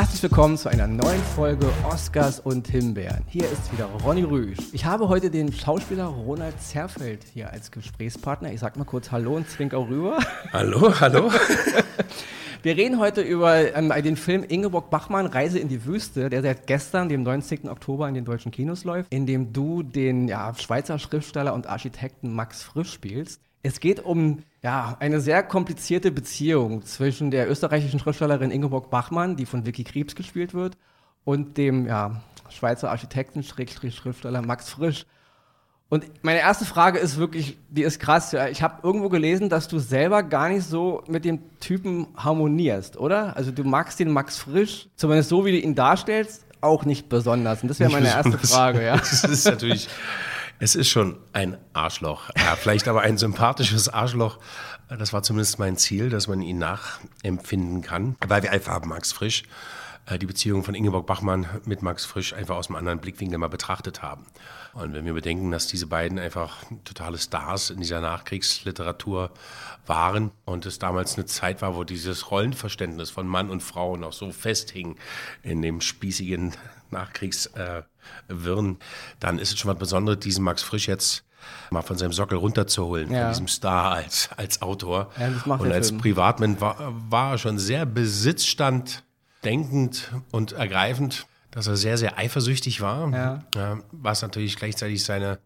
Herzlich willkommen zu einer neuen Folge Oscars und Himbeeren. Hier ist wieder Ronny Rüsch. Ich habe heute den Schauspieler Ronald Zerfeld hier als Gesprächspartner. Ich sag mal kurz Hallo und zwink auch rüber. Hallo, hallo. Wir reden heute über ähm, den Film Ingeborg Bachmann, Reise in die Wüste, der seit gestern, dem 19. Oktober, in den deutschen Kinos läuft, in dem du den ja, Schweizer Schriftsteller und Architekten Max Frisch spielst. Es geht um ja, eine sehr komplizierte Beziehung zwischen der österreichischen Schriftstellerin Ingeborg Bachmann, die von Vicky Krebs gespielt wird, und dem ja, Schweizer Architekten, Schriftsteller Max Frisch. Und meine erste Frage ist wirklich, die ist krass. Ja. Ich habe irgendwo gelesen, dass du selber gar nicht so mit dem Typen harmonierst, oder? Also du magst den Max Frisch, zumindest so wie du ihn darstellst, auch nicht besonders. Und das wäre meine erste Frage, ja. Das ist natürlich, es ist schon ein Arschloch. Ja, vielleicht aber ein sympathisches Arschloch. Das war zumindest mein Ziel, dass man ihn nachempfinden kann, weil wir einfach Max Frisch äh, die Beziehung von Ingeborg Bachmann mit Max Frisch einfach aus einem anderen Blickwinkel mal betrachtet haben. Und wenn wir bedenken, dass diese beiden einfach totale Stars in dieser Nachkriegsliteratur waren und es damals eine Zeit war, wo dieses Rollenverständnis von Mann und Frau noch so festhing in dem spießigen Nachkriegswirren, äh, dann ist es schon was Besonderes, diesen Max Frisch jetzt mal von seinem Sockel runterzuholen, ja. von diesem Star als, als Autor. Ja, und als Film. Privatmann war, war er schon sehr Besitzstand denkend und ergreifend dass er sehr, sehr eifersüchtig war, ja. was natürlich gleichzeitig seine,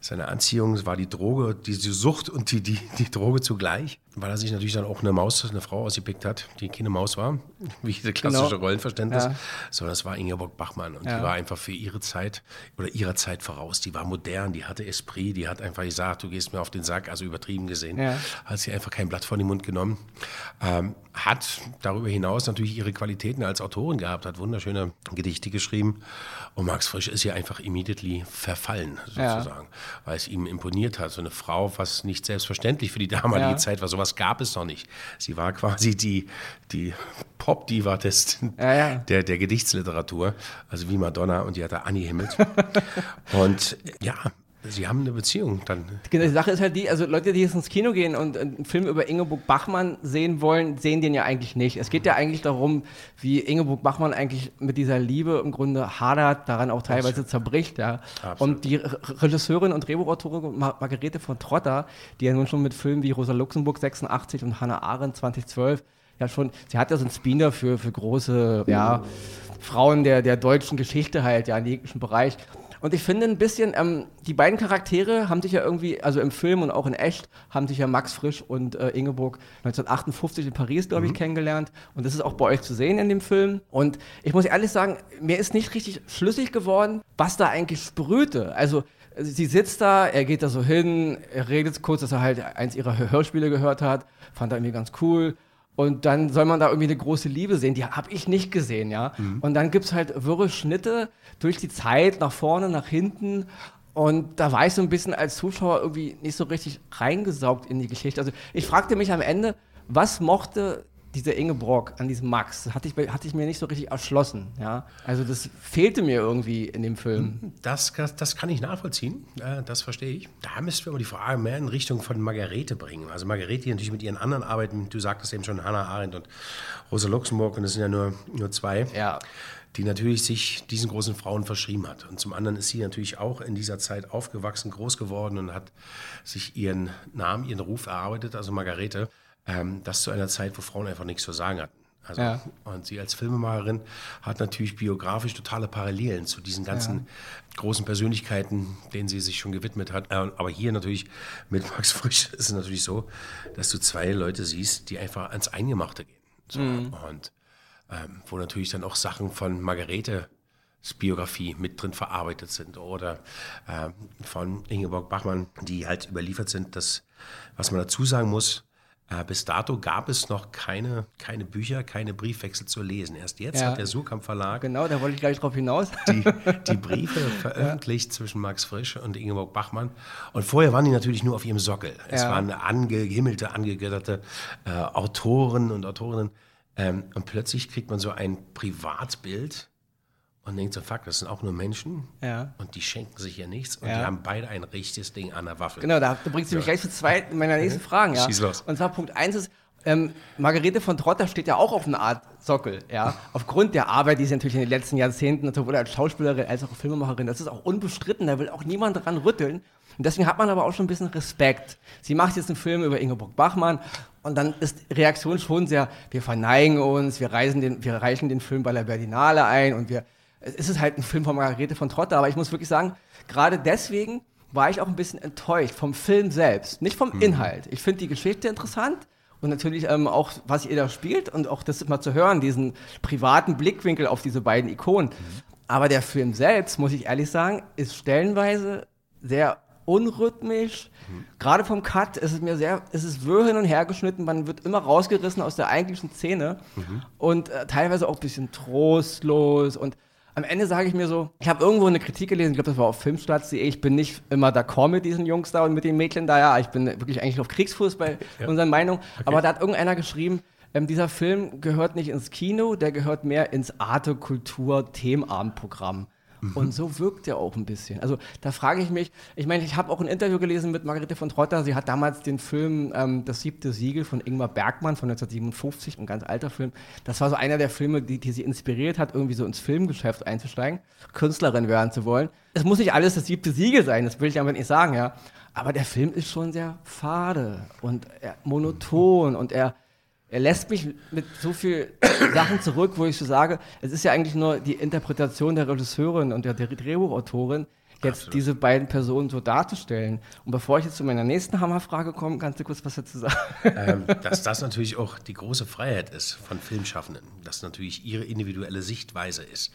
seine Anziehung war die Droge, die Sucht und die, die, die Droge zugleich weil er sich natürlich dann auch eine Maus, eine Frau ausgepickt hat, die keine Maus war, wie diese klassische genau. Rollenverständnis, ja. sondern das war Ingeborg Bachmann und ja. die war einfach für ihre Zeit oder ihrer Zeit voraus. Die war modern, die hatte Esprit, die hat einfach gesagt, du gehst mir auf den Sack, also übertrieben gesehen, ja. hat sie einfach kein Blatt vor den Mund genommen. Ähm, hat darüber hinaus natürlich ihre Qualitäten als Autorin gehabt, hat wunderschöne Gedichte geschrieben und Max Frisch ist ja einfach immediately verfallen, sozusagen, weil es ihm imponiert hat. So eine Frau, was nicht selbstverständlich für die damalige Zeit war, sowas sowas gab es noch nicht. Sie war quasi die, die Pop-Diva ja, ja. der, der Gedichtsliteratur, also wie Madonna und die hat er angehimmelt. und ja, Sie haben eine Beziehung dann. Genau, die Sache ist halt die, also Leute, die jetzt ins Kino gehen und einen Film über Ingeborg Bachmann sehen wollen, sehen den ja eigentlich nicht. Es geht ja eigentlich darum, wie Ingeborg Bachmann eigentlich mit dieser Liebe im Grunde hadert, daran auch teilweise zerbricht. Ja. Und die Regisseurin und Drehbuchautorin Margarete von Trotter, die ja nun schon mit Filmen wie Rosa Luxemburg 86 und Hannah Arendt 2012 ja schon, sie hat ja so ein Spin dafür für große ja, Frauen der, der deutschen Geschichte halt, ja, in jeglichen Bereich. Und ich finde ein bisschen, ähm, die beiden Charaktere haben sich ja irgendwie, also im Film und auch in echt, haben sich ja Max Frisch und äh, Ingeborg 1958 in Paris, glaube ich, mhm. kennengelernt. Und das ist auch bei euch zu sehen in dem Film. Und ich muss ehrlich sagen, mir ist nicht richtig schlüssig geworden, was da eigentlich sprühte. Also sie sitzt da, er geht da so hin, er redet kurz, dass er halt eins ihrer Hörspiele gehört hat, fand er irgendwie ganz cool. Und dann soll man da irgendwie eine große Liebe sehen. Die habe ich nicht gesehen, ja. Mhm. Und dann gibt es halt wirre Schnitte durch die Zeit, nach vorne, nach hinten. Und da war ich so ein bisschen als Zuschauer irgendwie nicht so richtig reingesaugt in die Geschichte. Also ich fragte mich am Ende, was mochte dieser Ingeborg an diesem Max, das hatte ich, hatte ich mir nicht so richtig erschlossen. Ja? Also das fehlte mir irgendwie in dem Film. Das, das kann ich nachvollziehen, das verstehe ich. Da müssten wir aber die Frage mehr in Richtung von Margarete bringen. Also Margarete die natürlich mit ihren anderen Arbeiten, du sagtest eben schon Hannah Arendt und Rosa Luxemburg und das sind ja nur, nur zwei. Ja die natürlich sich diesen großen Frauen verschrieben hat. Und zum anderen ist sie natürlich auch in dieser Zeit aufgewachsen, groß geworden und hat sich ihren Namen, ihren Ruf erarbeitet, also Margarete. Ähm, das zu einer Zeit, wo Frauen einfach nichts zu sagen hatten. Also, ja. Und sie als Filmemacherin hat natürlich biografisch totale Parallelen zu diesen ganzen ja. großen Persönlichkeiten, denen sie sich schon gewidmet hat. Äh, aber hier natürlich mit Max Frisch ist es natürlich so, dass du zwei Leute siehst, die einfach ans Eingemachte gehen. So. Mhm. Und ähm, wo natürlich dann auch Sachen von Margarete Biografie mit drin verarbeitet sind oder äh, von Ingeborg Bachmann, die halt überliefert sind. Das, was man dazu sagen muss, bis dato gab es noch keine, keine Bücher, keine Briefwechsel zu lesen. Erst jetzt ja. hat der Surkamp Verlag. Genau, da wollte ich gleich drauf hinaus. Die, die Briefe veröffentlicht ja. zwischen Max Frisch und Ingeborg Bachmann. Und vorher waren die natürlich nur auf ihrem Sockel. Es ja. waren angehimmelte, angegötterte äh, Autoren und Autorinnen. Ähm, und plötzlich kriegt man so ein Privatbild und denkt so, fuck, das sind auch nur Menschen ja. und die schenken sich ja nichts und ja. die haben beide ein richtiges Ding an der Waffe. Genau, da, da bringst du mich gleich zu zwei meiner nächsten Fragen. Ja. Schieß los. Und zwar Punkt eins ist, Ähm, Margarete von Trotter steht ja auch auf einer Art Sockel, ja. Aufgrund der Arbeit, die sie natürlich in den letzten Jahrzehnten, sowohl als Schauspielerin als auch als Filmemacherin, das ist auch unbestritten, da will auch niemand dran rütteln. Und deswegen hat man aber auch schon ein bisschen Respekt. Sie macht jetzt einen Film über Ingeborg Bachmann und dann ist die Reaktion schon sehr, wir verneigen uns, wir, reisen den, wir reichen den Film bei der Berlinale ein und wir, es ist halt ein Film von Margarete von Trotter, aber ich muss wirklich sagen, gerade deswegen war ich auch ein bisschen enttäuscht vom Film selbst, nicht vom mhm. Inhalt. Ich finde die Geschichte interessant und natürlich ähm, auch, was ihr da spielt und auch das mal zu hören, diesen privaten Blickwinkel auf diese beiden Ikonen. Mhm. Aber der Film selbst, muss ich ehrlich sagen, ist stellenweise sehr unrhythmisch. Mhm. Gerade vom Cut ist es mir sehr, ist es wirr hin und her geschnitten, man wird immer rausgerissen aus der eigentlichen Szene mhm. und äh, teilweise auch ein bisschen trostlos und am Ende sage ich mir so, ich habe irgendwo eine Kritik gelesen, ich glaube, das war auf Filmstarts.de, ich bin nicht immer d'accord mit diesen Jungs da und mit den Mädchen da, ja, ich bin wirklich eigentlich auf Kriegsfuß bei ja. unseren Meinungen, okay. aber da hat irgendeiner geschrieben, ähm, dieser Film gehört nicht ins Kino, der gehört mehr ins Arte-Kultur-Themenabendprogramm. Und so wirkt er auch ein bisschen. Also da frage ich mich, ich meine, ich habe auch ein Interview gelesen mit Margarete von Trotter. Sie hat damals den Film ähm, Das siebte Siegel von Ingmar Bergmann von 1957, ein ganz alter Film. Das war so einer der Filme, die, die sie inspiriert hat, irgendwie so ins Filmgeschäft einzusteigen, Künstlerin werden zu wollen. Es muss nicht alles das siebte Siegel sein, das will ich aber nicht sagen, ja. Aber der Film ist schon sehr fade und monoton und er er lässt mich mit so viel Sachen zurück, wo ich so sage, es ist ja eigentlich nur die Interpretation der Regisseurin und der Drehbuchautorin, jetzt Absolut. diese beiden Personen so darzustellen. Und bevor ich jetzt zu meiner nächsten Hammerfrage komme, kannst du kurz was dazu sagen? Ähm, dass das natürlich auch die große Freiheit ist von Filmschaffenden, dass natürlich ihre individuelle Sichtweise ist.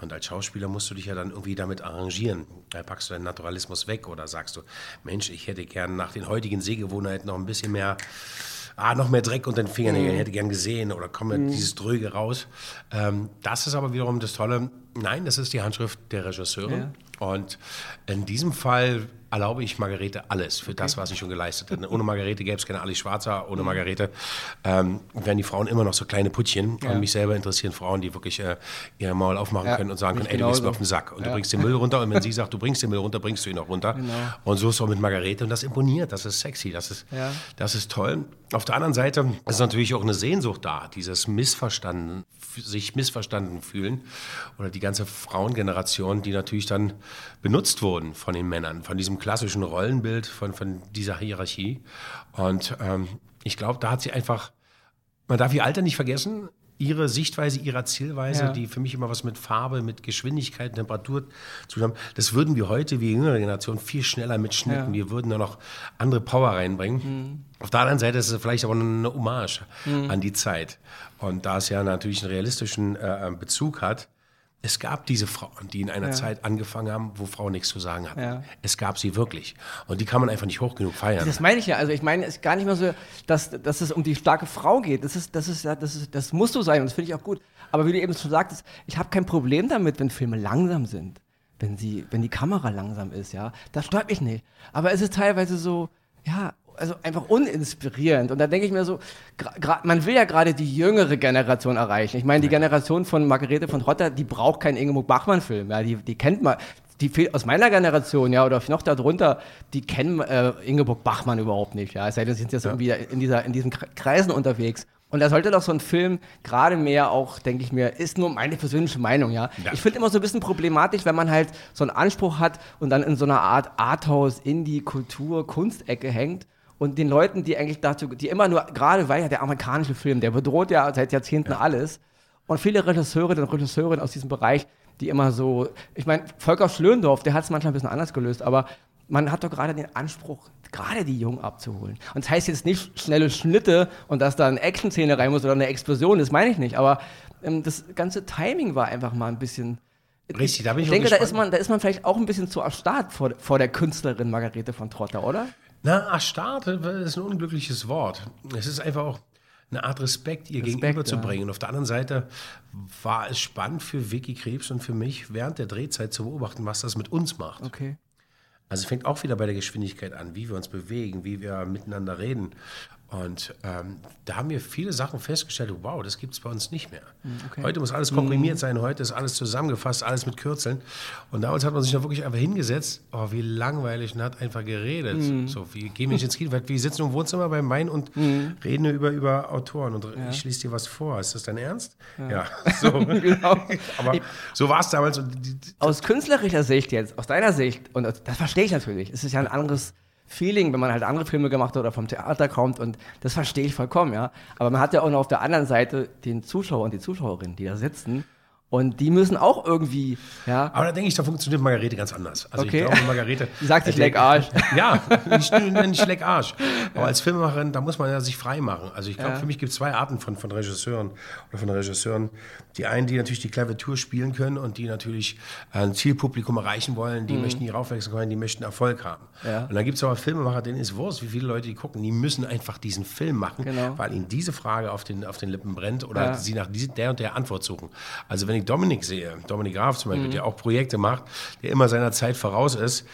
Und als Schauspieler musst du dich ja dann irgendwie damit arrangieren. Da packst du deinen Naturalismus weg oder sagst du, Mensch, ich hätte gern nach den heutigen Sehgewohnheiten noch ein bisschen mehr ah, noch mehr Dreck unter den Fingern, mhm. hätte gern gesehen oder kommt mhm. dieses Dröge raus. Ähm, das ist aber wiederum das Tolle. Nein, das ist die Handschrift der Regisseurin. Ja. Und in diesem Fall erlaube ich Margarete alles für okay. das, was sie schon geleistet hat. Ohne Margarete gäbe es keine Ali Schwarzer, ohne. Margarete ähm, wären die Frauen immer noch so kleine Puttchen. Ja. Und mich selber interessieren Frauen, die wirklich äh, ihr Maul aufmachen ja, können und sagen können, ey, du bist mir auf den Sack. Und ja. du bringst den Müll runter und wenn sie sagt, du bringst den Müll runter, bringst du ihn auch runter. Genau. Und so ist es auch mit Margarete und das imponiert, das ist sexy, das ist, das ist toll. Auf der anderen Seite ist natürlich auch eine Sehnsucht da, dieses Missverstanden, sich missverstanden fühlen oder die ganze Frauengeneration, die natürlich dann benutzt wurden von den Männern, von diesem klassischen Rollenbild, von, von dieser Hierarchie. Und ähm, ich glaube, da hat sie einfach, man darf ihr Alter nicht vergessen, ihre Sichtweise, ihrer Zielweise, ja. die für mich immer was mit Farbe, mit Geschwindigkeit, Temperatur zu haben, das würden wir heute, wie jüngere Generation, viel schneller mitschnitten. Ja. Wir würden da noch andere Power reinbringen. Mhm. Auf der anderen Seite ist es vielleicht aber eine Hommage mhm. an die Zeit. Und da es ja natürlich einen realistischen äh, Bezug hat, es gab diese Frauen, die in einer ja. Zeit angefangen haben, wo Frauen nichts zu sagen hatten. Ja. Es gab sie wirklich. Und die kann man einfach nicht hoch genug feiern. Das meine ich ja. Also ich meine, es ist gar nicht mehr so, dass, dass es um die starke Frau geht. Das, ist, das, ist, das, ist, das muss so sein und das finde ich auch gut. Aber wie du eben schon sagtest, ich habe kein Problem damit, wenn Filme langsam sind. Wenn, sie, wenn die Kamera langsam ist, ja. Das stört mich nicht. Aber es ist teilweise so, ja, also einfach uninspirierend. Und da denke ich mir so, man will ja gerade die jüngere Generation erreichen. Ich meine, die Generation von Margarete von Rotter, die braucht keinen Ingeborg Bachmann-Film. Ja, die, die kennt man. Die aus meiner Generation, ja, oder noch darunter, die kennen äh, Ingeborg Bachmann überhaupt nicht. Ja, es sei denn, sie sind jetzt ja. irgendwie in, dieser, in diesen Kreisen unterwegs. Und da sollte doch so ein Film gerade mehr auch, denke ich mir, ist nur meine persönliche Meinung, ja. ja. Ich finde immer so ein bisschen problematisch, wenn man halt so einen Anspruch hat und dann in so einer Art Arthouse, Indie, Kultur, Kunstecke hängt und den Leuten, die eigentlich dazu, die immer nur, gerade weil ja der amerikanische Film, der bedroht ja seit Jahrzehnten ja. alles. Und viele Regisseurinnen und Regisseure aus diesem Bereich, die immer so, ich meine, Volker Schlöndorf, der hat es manchmal ein bisschen anders gelöst, aber man hat doch gerade den Anspruch, gerade die Jungen abzuholen. Und das heißt jetzt nicht schnelle Schnitte und dass da eine Action-Szene rein muss oder eine Explosion, das meine ich nicht, aber ähm, das ganze Timing war einfach mal ein bisschen. Richtig, da bin ich Ich denke, da ist, man, da ist man vielleicht auch ein bisschen zu erstarrt vor, vor der Künstlerin Margarete von Trotter, oder? Na, erstarrt ist ein unglückliches Wort. Es ist einfach auch eine Art Respekt ihr Respekt, gegenüber zu bringen. Und auf der anderen Seite war es spannend für Vicky Krebs und für mich während der Drehzeit zu beobachten, was das mit uns macht. Okay. Also es fängt auch wieder bei der Geschwindigkeit an, wie wir uns bewegen, wie wir miteinander reden. Und ähm, da haben wir viele Sachen festgestellt, wow, das gibt es bei uns nicht mehr. Okay. Heute muss alles komprimiert mhm. sein, heute ist alles zusammengefasst, alles mit Kürzeln. Und damals hat man sich da wirklich einfach hingesetzt, oh, wie langweilig und hat einfach geredet. Mhm. So, wie gehen wir nicht ins Kino, wir sitzen im Wohnzimmer beim Main und mhm. reden über, über Autoren und ja. ich schließe dir was vor. Ist das dein Ernst? Ja, ja. so. genau. Aber so war es damals. aus künstlerischer Sicht jetzt, aus deiner Sicht, und das verstehe ich natürlich, es ist ja ein anderes Feeling, wenn man halt andere Filme gemacht hat oder vom Theater kommt und das verstehe ich vollkommen, ja. Aber man hat ja auch noch auf der anderen Seite den Zuschauer und die Zuschauerinnen, die da sitzen und die müssen auch irgendwie, ja. Aber da denke ich, da funktioniert Margarete ganz anders. Also okay. ich glaube, Margarete. Die sagt, ich leck Arsch. Ja, nicht, nicht leck Arsch. Aber als Filmemacherin, da muss man ja sich frei machen. Also ich glaube, ja. für mich gibt es zwei Arten von, von Regisseuren oder von Regisseuren. Die einen, die natürlich die Klaviatur spielen können und die natürlich ein Zielpublikum erreichen wollen, die mhm. möchten nie raufwechseln können, die möchten Erfolg haben. Ja. Und dann gibt es aber Filmemacher, denen ist Wurst, wie viele Leute die gucken, die müssen einfach diesen Film machen, genau. weil ihnen diese Frage auf den, auf den Lippen brennt oder ja. sie nach der und der Antwort suchen. Also wenn ich Dominik sehe, Dominik Graf zum Beispiel, mhm. der auch Projekte macht, der immer seiner Zeit voraus ist,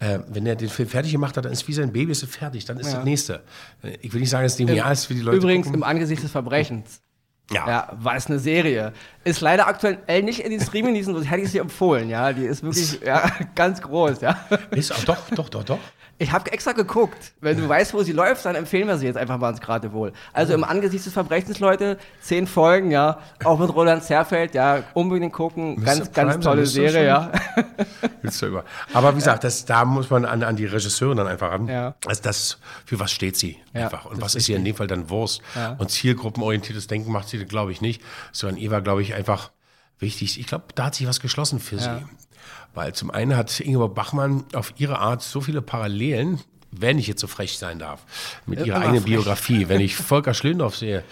äh, wenn er den Film fertig gemacht hat, dann ist wie sein Baby ist fertig, dann ist ja. das nächste. Ich will nicht sagen, dass es dem Jahr ist für die Leute. Übrigens gucken. im Angesicht des Verbrechens. Ja. ja. War es eine Serie. Ist leider aktuell nicht in den Streaming-Diensten, sonst hätte ich sie empfohlen, ja. Die ist wirklich ja, ganz groß, ja. Ist auch doch, doch, doch, doch. Ich habe extra geguckt. Wenn du weißt, wo sie läuft, dann empfehlen wir sie jetzt einfach mal ins gerade wohl. Also im Angesicht des Verbrechens, Leute, zehn Folgen, ja. Auch mit Roland Zerfeld, ja. Unbedingt gucken. Mr. Ganz, Prime, ganz tolle Serie, ja. Willst du über. Aber wie gesagt, das, da muss man an, an die Regisseurin dann einfach ran. Ja. Also das, für was steht sie einfach? Und was ist ihr in dem Fall dann Wurst? Ja. Und zielgruppenorientiertes Denken macht sie, glaube ich, nicht. Sondern ihr war, glaube ich, einfach wichtig. Ich glaube, da hat sich was geschlossen für ja. sie. Weil zum einen hat Ingeborg Bachmann auf ihre Art so viele Parallelen, wenn ich jetzt so frech sein darf, mit ihrer eigenen frech. Biografie. Wenn ich Volker Schlöndorff sehe,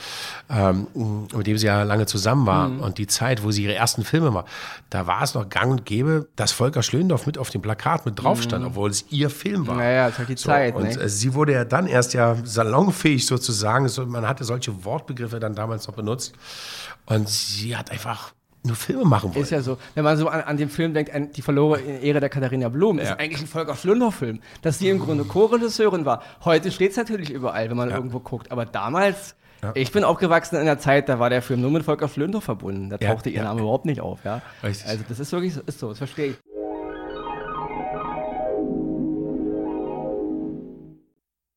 ähm, mit dem sie ja lange zusammen war mhm. und die Zeit, wo sie ihre ersten Filme war, da war es noch gang und gäbe, dass Volker Schlöndorff mit auf dem Plakat mit drauf stand, mhm. obwohl es ihr Film war. Naja, es hat die so, Zeit. Und ne? Äh, sie wurde ja dann erst ja salonfähig sozusagen. Man hatte solche Wortbegriffe dann damals noch benutzt. Und sie hat einfach nur Filme machen wollen. Ist ja so. Wenn man so an, an den Film denkt, an die verlorene Ehre der Katharina Blum, ja. ist eigentlich ein Volker Schlündorff-Film. Dass sie im Grunde Co-Regisseurin war. Heute steht es natürlich überall, wenn man ja. irgendwo guckt. Aber damals, ja. ich bin aufgewachsen in der Zeit, da war der Film nur mit Volker Schlündorff verbunden. Da tauchte ihr Name überhaupt nicht auf. Ja? Richtig. Also das ist wirklich so, ist so das verstehe ich.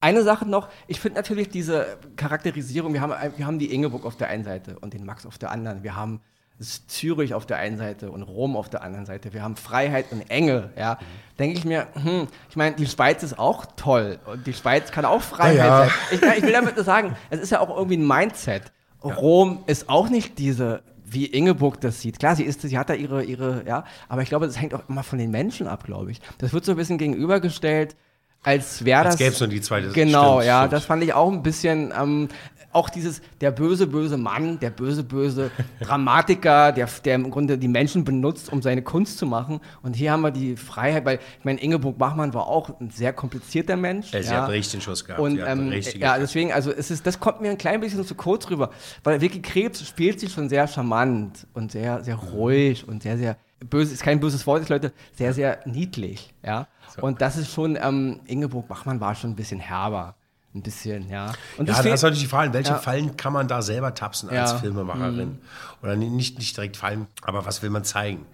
Eine Sache noch, ich finde natürlich diese Charakterisierung, wir haben, wir haben die Ingeborg auf der einen Seite und den Max auf der anderen. Wir haben ist Zürich auf der einen Seite und Rom auf der anderen Seite. Wir haben Freiheit und Enge. Ja. Mhm. Denke ich mir, hm, ich meine, die Schweiz ist auch toll und die Schweiz kann auch Freiheit ja, ja. sein. Ich, ich, will damit nur sagen, es ist ja auch irgendwie ein Mindset. Ja. Rom ist auch nicht diese, wie Ingeborg das sieht. Klar, sie ist, sie hat da ihre, ihre, ja, aber ich glaube, das hängt auch immer von den Menschen ab, glaube ich. Das wird so ein bisschen gegenübergestellt als wäre das. Als gäbe es nur die zweite Genau, stimmt, ja, stimmt. das fand ich auch ein bisschen. Ähm, auch dieses, der böse, böse Mann, der böse, böse Dramatiker, der, der im Grunde die Menschen benutzt, um seine Kunst zu machen. Und hier haben wir die Freiheit, weil ich meine, Ingeborg Bachmann war auch ein sehr komplizierter Mensch. Ja, sie ja. hat richtig den Schuss gehabt. Und ähm, ja, deswegen, also es ist, das kommt mir ein klein bisschen zu kurz rüber, weil Vicky Krebs spielt sich schon sehr charmant und sehr, sehr ruhig und sehr, sehr böse, ist kein böses Wort, ist Leute, sehr, sehr niedlich, ja. So. Und das ist schon, ähm, Ingeborg Bachmann war schon ein bisschen herber ein bisschen, ja. Und ja, das ist natürlich die Frage, welche ja. Fallen kann man da selber tapsen als ja. Filmemacherin? Mhm. Oder nicht, nicht direkt fallen, aber was will man zeigen?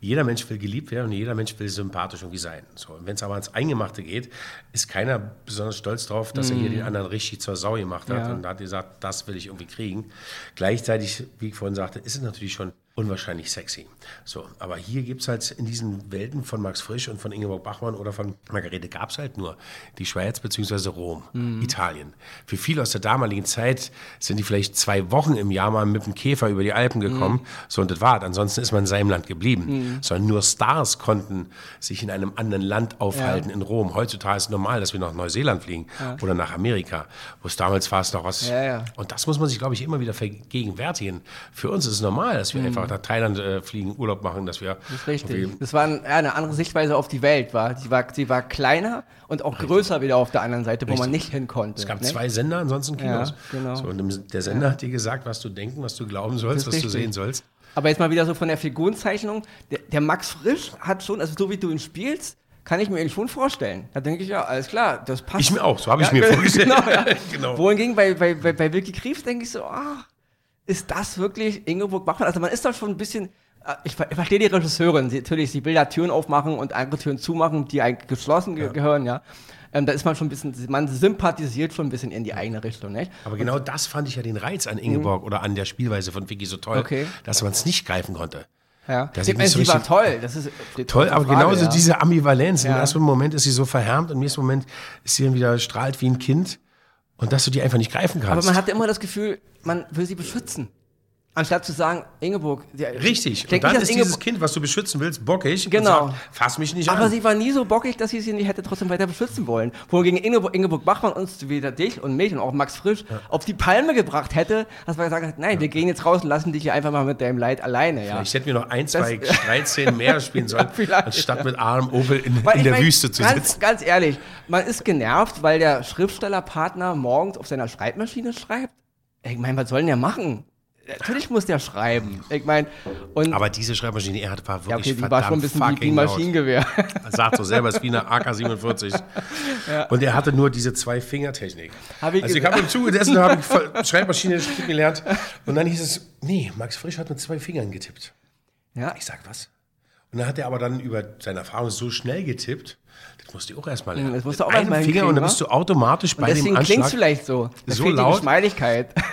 Jeder Mensch will geliebt werden und jeder Mensch will sympathisch irgendwie sein. So, wenn es aber ans Eingemachte geht, ist keiner besonders stolz drauf, dass mhm. er hier mhm. den anderen richtig zur Sau gemacht hat und hat gesagt, das will ich irgendwie kriegen. Gleichzeitig, wie ich vorhin sagte, ist es natürlich schon unwahrscheinlich sexy. So, aber hier gibt es halt in diesen Welten von Max Frisch und von Ingeborg Bachmann oder von Margarete gab es halt nur die Schweiz bzw. Rom, mhm. Italien. Für viele aus der damaligen Zeit sind die vielleicht zwei Wochen im Jahr mal mit dem Käfer über die Alpen gekommen. Mhm. So, und das war Ansonsten ist man in seinem Land geblieben. Mhm. Sondern nur Stars konnten sich in einem anderen Land aufhalten, ja. in Rom. Heutzutage ist es normal, dass wir nach Neuseeland fliegen ja. oder nach Amerika, wo es damals war es noch was. Ja, und das muss man sich, glaube ich, immer wieder vergegenwärtigen. Für uns ist es normal, dass wir mhm. einfach nach Thailand äh, fliegen, Urlaub machen, dass wir. Das ist richtig. Das war ein, ja, eine andere Sichtweise auf die Welt. War. Sie, war, sie war kleiner und auch richtig. größer wieder auf der anderen Seite, wo richtig. man nicht hin konnte. Es gab ne? zwei Sender, ansonsten Kinos. Ja, genau. So, und der Sender ja. hat dir gesagt, was du denken, was du glauben sollst, was richtig. du sehen sollst. Aber jetzt mal wieder so von der Figurenzeichnung. Der, der Max Frisch hat schon, also so wie du ihn spielst, kann ich mir eigentlich schon vorstellen. Da denke ich, ja, alles klar, das passt. Ich mir auch, so habe ich Ja, mir genau, vorgestellt. ja. genau. Wohingegen bei, bei, bei, bei Wilkie Krief denke ich so, ah, ist das wirklich Ingeborg Bachmann? Also man ist doch schon ein bisschen, äh, ich, ich verstehe die Regisseurin, sie, natürlich, sie will da Türen aufmachen und andere Türen zumachen, die eigentlich geschlossen ge gehören, ja. Ähm, da ist man schon ein bisschen, man sympathisiert schon ein bisschen in die eigene Richtung, nicht? Aber genau das fand ich ja den Reiz an Ingeborg oder an der Spielweise von Vicky so toll, Mhm. Okay. dass man es nicht greifen konnte. Ja. Das ist nicht so sie war toll, das ist Toll, aber Frage, genauso ja. diese Ambivalenz. Im Ja. ersten Moment ist sie so verhärmt und im nächsten Moment ist sie dann wieder strahlt wie ein Kind und dass du die einfach nicht greifen Aber kannst. man hatte immer das Gefühl, man will sie beschützen. Anstatt zu sagen, Ingeborg. Ja, Richtig. ich denk und dann dass ist dieses Ingeborg- Kind, was du beschützen willst, bockig Genau. sagt, fass mich nicht Aber an. sie war nie so bockig, dass sie sie nicht hätte trotzdem weiter beschützen wollen. Wohingegen Ingeborg, Ingeborg Bachmann uns wieder dich und mich und auch Max Frisch auf die Palme gebracht hätte, dass wir gesagt hätten, nein, wir gehen jetzt raus und lassen dich hier einfach mal mit deinem Leid alleine. Ja. Ich hätte mir noch ein, zwei Das- Streitszenen mehr spielen sollen, vielleicht, anstatt mit Arm Opel in, Weil in ich der mein, Wüste zu ganz, sitzen. Ganz ehrlich, man ist genervt, weil der Schriftstellerpartner morgens auf seiner Schreibmaschine schreibt. Ich meine, was soll denn der machen? Natürlich muss der schreiben. Ich meine, und Aber diese Schreibmaschine, er hat war ja, wirklich okay, die war verdammt schon ein bisschen wie, ein. Maschinengewehr. Er sagt so selber, es ist wie eine AK-47. Und er hatte nur diese Zwei-Finger-Technik. Hab ich also ich habe im Zuge dessen habe ich Schreibmaschine gelernt. Und dann hieß es, nee, Max Frisch hat mit zwei Fingern getippt. ja, Ich sag, was? Und dann hat er aber dann über seine Erfahrung so schnell getippt, das musste ich auch erstmal lernen. das musst du auch Mit einem erst mal Finger und dann bist du automatisch bei dem deswegen klingt es Anschlag. vielleicht so. Da So laut? die Geschmeidigkeit.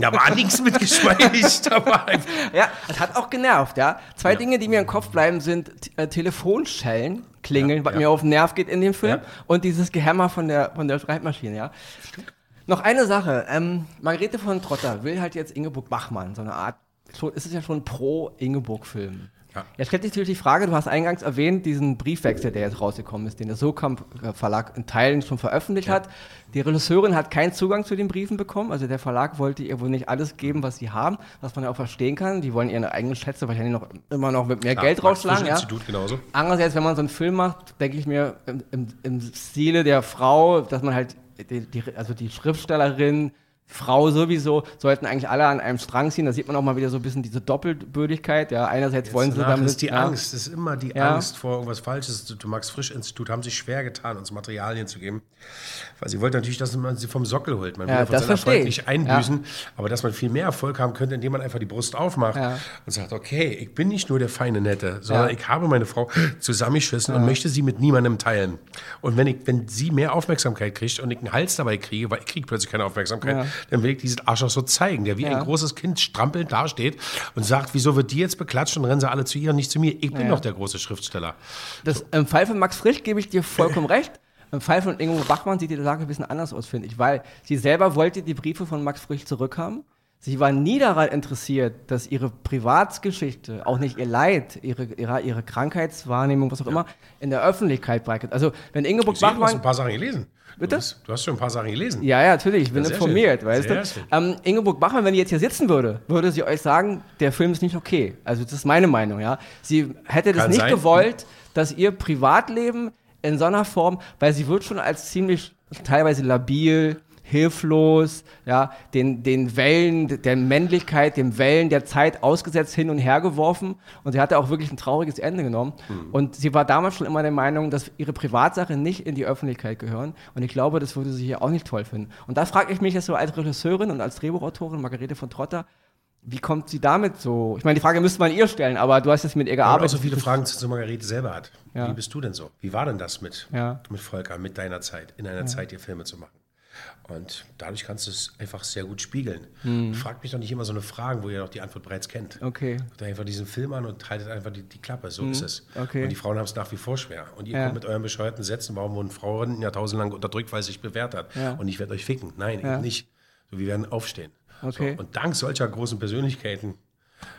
Da war nichts mit geschmeidig dabei. ja, das hat auch genervt, ja. Zwei Dinge, die mir im Kopf bleiben, sind äh, Telefonschellen, klingeln, Ja, was ja. mir auf den Nerv geht in dem Film, Ja. und dieses Gehämmer von der, von der Schreibmaschine, ja. Noch eine Sache, ähm, Margarete von Trotter will halt jetzt Ingeborg Bachmann, so eine Art, schon, ist es ja schon ein Pro-Ingeborg-Film. Ja. Jetzt stellt sich natürlich die Frage, du hast eingangs erwähnt, diesen Briefwechsel, der jetzt rausgekommen ist, den der Sokamp Verlag in Teilen schon veröffentlicht hat. Die Regisseurin hat keinen Zugang zu den Briefen bekommen, also der Verlag wollte ihr wohl nicht alles geben, was sie haben, was man ja auch verstehen kann. Die wollen ihre eigenen Schätze wahrscheinlich noch immer noch mit mehr Geld rausschlagen. Ja. Institut genauso. Andererseits, wenn man so einen Film macht, denke ich mir im, im, im Stile der Frau, dass man halt, die, die, also die Schriftstellerin, Frau sowieso, sollten eigentlich alle an einem Strang ziehen. Da sieht man auch mal wieder so ein bisschen diese Doppelbödigkeit. Ja, einerseits wollen sie damit. ist die ja, Angst, das ist immer die Ja. Angst vor irgendwas Falsches. Du Max Frisch Institut haben sich schwer getan, uns Materialien zu geben, weil sie wollten natürlich, dass man sie vom Sockel holt. Man will Ja, ja, von das seinem Erfolg ich. nicht einbüßen, aber dass man viel mehr Erfolg haben könnte, indem man einfach die Brust aufmacht und sagt, okay, ich bin nicht nur der feine Nette, sondern ich habe meine Frau zusammengeschissen und möchte sie mit niemandem teilen. Und wenn ich, wenn sie mehr Aufmerksamkeit kriegt und ich einen Hals dabei kriege, weil ich kriege plötzlich keine Aufmerksamkeit. Dann will ich diesen Arsch auch so zeigen, der wie Ja. ein großes Kind strampelnd dasteht und sagt, wieso wird die jetzt beklatscht und rennen sie alle zu ihr und nicht zu mir? Ich bin Ja. doch der große Schriftsteller. Das, Im Fall von Max Frisch gebe ich dir vollkommen recht. Im Fall von Ingo Bachmann sieht die Lage ein bisschen anders aus, finde ich, weil sie selber wollte die Briefe von Max Frisch zurückhaben. Sie war nie daran interessiert, dass ihre Privatgeschichte, auch nicht ihr Leid, ihre, ihre, ihre Krankheitswahrnehmung, was auch immer, in der Öffentlichkeit breitet. Also, wenn Ingeborg Ich Bachmann. ein paar Sachen gelesen. Bitte? Du hast, du hast schon ein paar Sachen gelesen. Ja, ja, natürlich, ich bin Ja, sehr informiert, schön. weißt Sehr du. schön. Ähm, Ingeborg Bachmann, wenn die jetzt hier sitzen würde, würde sie euch sagen, der Film ist nicht okay. Also das ist meine Meinung, ja. Sie hätte das Kann nicht sein. gewollt, dass ihr Privatleben in so einer Form, weil sie wird schon als ziemlich teilweise labil, hilflos, ja, den, den Wellen der Männlichkeit, den Wellen der Zeit ausgesetzt hin und her geworfen. Und sie hatte auch wirklich ein trauriges Ende genommen. Hm. Und sie war damals schon immer der Meinung, dass ihre Privatsache nicht in die Öffentlichkeit gehören. Und ich glaube, das würde sie hier auch nicht toll finden. Und da frage ich mich jetzt so als Regisseurin und als Drehbuchautorin, Margarete von Trotter, wie kommt sie damit so? Ich meine, die Frage müsste man ihr stellen, aber du hast jetzt mit ihr Aber auch gearbeitet. so viele Fragen zu Margarete selber hat. Ja. Wie bist du denn so? Wie war denn das mit, Ja. mit Volker, mit deiner Zeit, in einer Zeit, dir Filme zu machen? Und dadurch kannst du es einfach sehr gut spiegeln. Fragt mich doch nicht immer so eine Frage, wo ihr doch die Antwort bereits kennt. Okay. Guckt einfach diesen Film an und haltet einfach die, die Klappe. So ist es. okay. Und die Frauen haben es nach wie vor schwer. Und ihr Ja. kommt mit euren bescheuerten Sätzen, warum wurden Frauen jahrtausendlang unterdrückt, weil es sich bewährt hat. Ja. Und ich werde euch ficken. Nein, Ja. eben nicht. So, wir werden aufstehen. Okay. So, und dank solcher großen Persönlichkeiten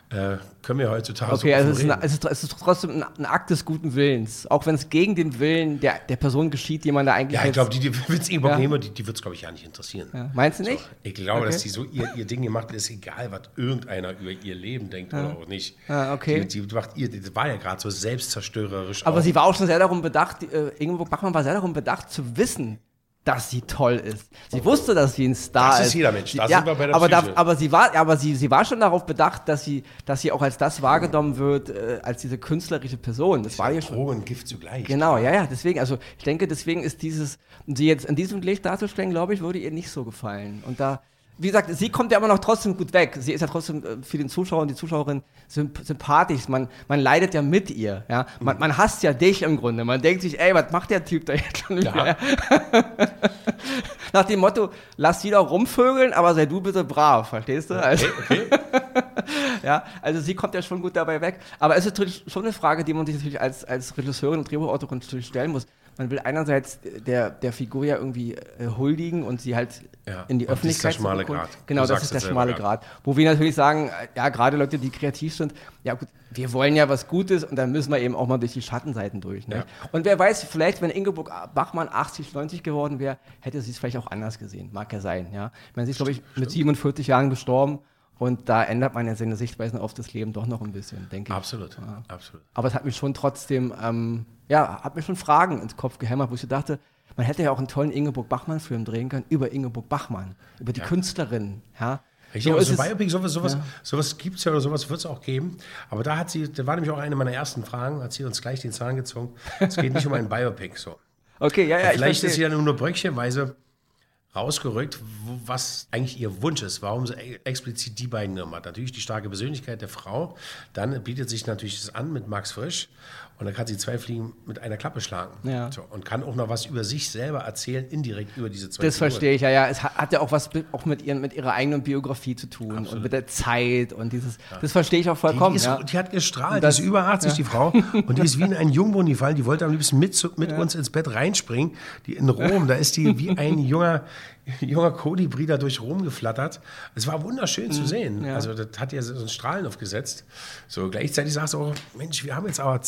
äh, können wir heutzutage Okay, so also es ist, ein, es, ist, es ist trotzdem ein, ein Akt des guten Willens. Auch wenn es gegen den Willen der, der Person geschieht, die man da eigentlich Ja, ich glaube, die, die wird es irgendwo Ja. nehmen, die, die wird es, glaube ich, ja nicht interessieren. Ja. Meinst du nicht? Ich glaube, Okay. dass die so ihr, ihr Ding gemacht ist egal, was irgendeiner über ihr Leben denkt oder auch nicht. Ah, okay. Die, die macht ihr, das war ja gerade so selbstzerstörerisch. Aber auch. sie war auch schon sehr darum bedacht, äh, Ingeborg Bachmann war sehr darum bedacht zu wissen, dass sie toll ist. Sie wusste, dass sie ein Star ist. Das ist jeder Mensch. Da sie, ja, sind wir bei der aber, da, aber sie war, aber sie, sie war schon darauf bedacht, dass sie, dass sie auch als das wahrgenommen wird, äh, als diese künstlerische Person. Das war ja schon. Droge und Gift zugleich. Genau, ja, ja, deswegen, also ich denke, deswegen ist dieses, sie jetzt in diesem Licht darzustellen, glaube ich, würde ihr nicht so gefallen. Und da, wie gesagt, sie kommt ja immer noch trotzdem gut weg. Sie ist ja trotzdem äh, für den Zuschauer und die Zuschauerin symp sympathisch. Man, man leidet ja mit ihr, ja. Man, man hasst ja dich im Grunde. Man denkt sich, ey, was macht der Typ da jetzt schon wieder? Ja. Nach dem Motto, lass die doch rumvögeln, aber sei du bitte brav, verstehst du? Also, Okay, okay. ja, also sie kommt ja schon gut dabei weg. Aber es ist natürlich schon eine Frage, die man sich natürlich als, als Regisseurin und Drehbuchautorin natürlich stellen muss. Man will einerseits der, der Figur ja irgendwie äh, huldigen und sie halt Ja, in die und das ist der Öffentlichkeit schmale. Grat. Genau, das ist der schmale. Grad. Wo wir natürlich sagen, äh, ja, gerade Leute, die kreativ sind, ja gut, wir wollen ja was Gutes und dann müssen wir eben auch mal durch die Schattenseiten durch. Ne? Ja. Und wer weiß, vielleicht, wenn Ingeborg Bachmann 80, 90 geworden wäre, hätte sie es vielleicht auch anders gesehen. Mag ja sein, ja. Ich meine, sie ist, glaube ich, mit 47 Jahren gestorben und da ändert man ja seine Sichtweisen auf das Leben doch noch ein bisschen, denke ich. Absolut, absolut. Aber es hat mich schon trotzdem, ähm, ja, hat mir schon Fragen ins Kopf gehämmert, wo ich so dachte, man hätte ja auch einen tollen Ingeborg Bachmann-Film drehen können über Ingeborg Bachmann, über die Künstlerin, ja. Richtig, so, ist so es- Biopic, sowas, sowas, sowas gibt es ja oder sowas wird es auch geben. Aber da hat sie, da war nämlich auch eine meiner ersten Fragen, hat sie uns gleich den Zahn gezogen. Es geht nicht um ein Biopic. So. Okay, ja, ja, ich Vielleicht ist sie ja nur bröckchenweise rausgerückt, was eigentlich ihr Wunsch ist, warum sie e- explizit die beiden genommen hat. Natürlich die starke Persönlichkeit der Frau, dann bietet sich natürlich das an mit Max Frisch und dann kann sie zwei Fliegen mit einer Klappe schlagen. Ja. So, und kann auch noch was über sich selber erzählen, indirekt über diese zwei Das Figuren. verstehe ich, ja, ja. Es hat, ja auch was mit, auch mit, ihren, mit ihrer eigenen Biografie zu tun und mit der Zeit und dieses, das verstehe ich auch vollkommen. Die, ist, ja. die hat gestrahlt, Und das- die ist über 80, die Frau. Und die ist wie in ein Jungbonifall. Die wollte am liebsten mit, mit uns ins Bett reinspringen. Die in Rom, da ist die wie ein junger, junger Kolibri da durch Rom geflattert. Es war wunderschön zu sehen. Mhm, ja. Also das hat ja so einen Strahlen aufgesetzt. So gleichzeitig sagst du auch, Mensch, wir haben jetzt aber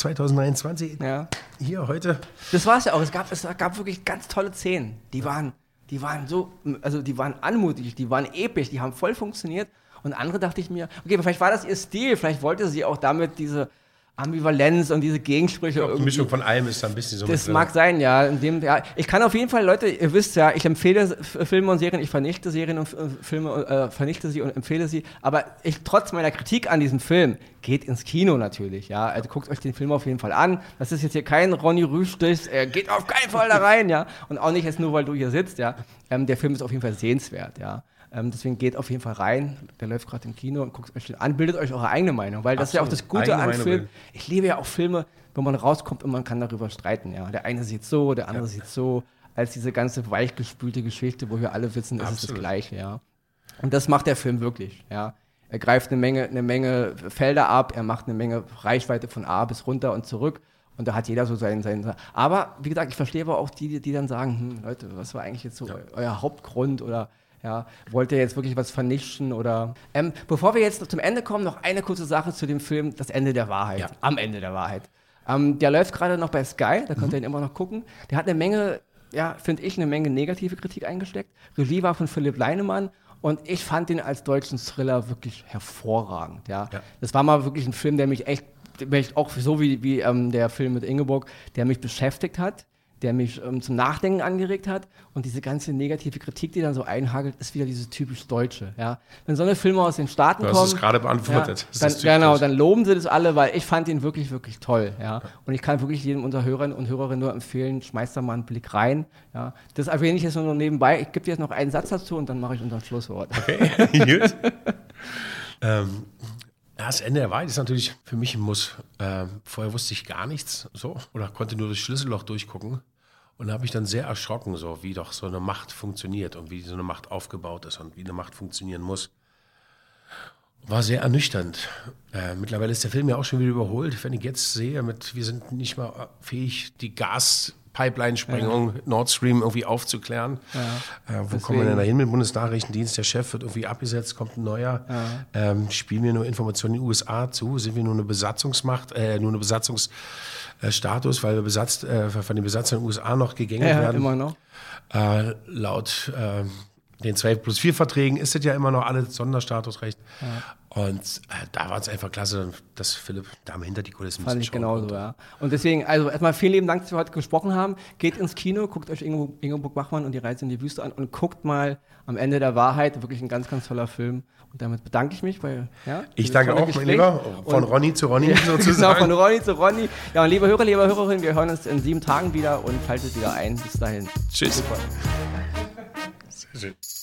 2023 Ja. hier heute. Das war es ja auch. Es gab, es gab wirklich ganz tolle Szenen. Die waren, die waren so, also die waren anmutig, die waren episch, die haben voll funktioniert. Und andere dachte ich mir, okay, vielleicht war das ihr Stil, vielleicht wollte sie auch damit diese Ambivalenz und diese Gegensprüche Die irgendwie. Mischung von allem ist da ein bisschen so Das mag sein, ja. In dem, ja. Ich kann auf jeden Fall, Leute, ihr wisst ja, ich empfehle Filme und Serien, ich vernichte Serien und äh, Filme, äh, vernichte sie und empfehle sie. Aber ich, trotz meiner Kritik an diesem Film, geht ins Kino natürlich, ja. Also guckt euch den Film auf jeden Fall an. Das ist jetzt hier kein Ronny Rüstich, er geht auf keinen Fall da rein, ja. Und auch nicht jetzt nur, weil du hier sitzt, ja. Ähm, der Film ist auf jeden Fall sehenswert, ja. Ähm, deswegen geht auf jeden Fall rein. Der läuft gerade im Kino und guckt euch an, bildet euch eure eigene Meinung, weil das ist ja auch das. Gute Eigene an Filmen. Ich liebe ja auch Filme, wo man rauskommt und man kann darüber streiten. Ja. Der eine sieht so, der andere sieht so. Als diese ganze weichgespülte Geschichte, wo wir alle wissen, ist es das. Gleiche. Ja. Und das macht der Film wirklich. Ja. Er greift eine Menge, eine Menge Felder ab, er macht eine Menge Reichweite von A bis runter und zurück. Und da hat jeder so seinen, seinen. Aber wie gesagt, ich verstehe aber auch die, die dann sagen, hm, Leute, was war eigentlich jetzt so eu- euer Hauptgrund oder ja, wollt ihr jetzt wirklich was vernichten oder. Ähm, bevor wir jetzt zum Ende kommen, noch eine kurze Sache zu dem Film, das Ende der Wahrheit. Ja. Am Ende der Wahrheit. Ähm, der läuft gerade noch bei Sky, da könnt ihr ihn immer noch gucken. Der hat eine Menge, ja, finde ich, eine Menge negative Kritik eingesteckt. Regie war von Philipp Leinemann und ich fand ihn als deutschen Thriller wirklich hervorragend. Ja. Ja. Das war mal wirklich ein Film, der mich echt, der mich auch so wie, wie ähm, der Film mit Ingeborg, der mich beschäftigt hat, der mich ähm, zum Nachdenken angeregt hat und diese ganze negative Kritik, die dann so einhagelt, ist wieder dieses typisch Deutsche. Ja. Wenn so eine Filme aus den Staaten Du hast kommen, es gerade beantwortet. ja, dann, genau, dann loben sie das alle, weil ich fand ihn wirklich, wirklich toll. Ja. Und ich kann wirklich jedem unserer Hörern und Hörerinnen nur empfehlen, schmeißt da mal einen Blick rein. Ja. Das erwähne ich jetzt nur nebenbei. Ich gebe dir jetzt noch einen Satz dazu und dann mache ich unser Schlusswort. Gut. ähm, das Ende der Wahrheit ist natürlich für mich ein Muss. Ähm, vorher wusste ich gar nichts so oder konnte nur das Schlüsselloch durchgucken. Und habe ich dann sehr erschrocken, so wie doch so eine Macht funktioniert und wie so eine Macht aufgebaut ist und wie eine Macht funktionieren muss. War sehr ernüchternd. Äh, mittlerweile ist der Film ja auch schon wieder überholt. Wenn ich jetzt sehe, mit, wir sind nicht mal fähig, die Gaspipeline-Sprengung Nord Stream irgendwie aufzuklären. Äh, wo kommen wir Deswegen- denn da hin mit dem Bundesnachrichtendienst? Der Chef wird irgendwie abgesetzt, kommt ein neuer. Ähm, spielen wir nur Informationen in den USA zu? Sind wir nur eine Besatzungsmacht, äh, nur eine Besatzungsstatus, weil wir besatzt, äh, von den Besatzern in den USA noch gegängelt Ja, werden? immer noch. Äh, laut äh, den 12 plus 4 Verträgen ist es ja immer noch alles Sonderstatusrecht. Ja. Und äh, da war es einfach klasse, dass Philipp da hinter die Kulissen Fand ich genauso, ja. Und deswegen, also erstmal vielen lieben Dank, dass wir heute gesprochen haben. Geht ins Kino, guckt euch Ingeborg Bachmann und die Reise in die Wüste an und guckt mal am Ende der Wahrheit. Wirklich ein ganz, ganz toller Film. Und damit bedanke ich mich bei. Ja, ich danke auch, Gespräch. mein Lieber. Von und, Ronny zu Ronny sozusagen. genau, von Ronny zu Ronny. Ja, und liebe Hörer, liebe Hörerinnen, wir hören uns in sieben Tagen wieder und haltet wieder ein. Bis dahin. Tschüss. Super. Sehr schön.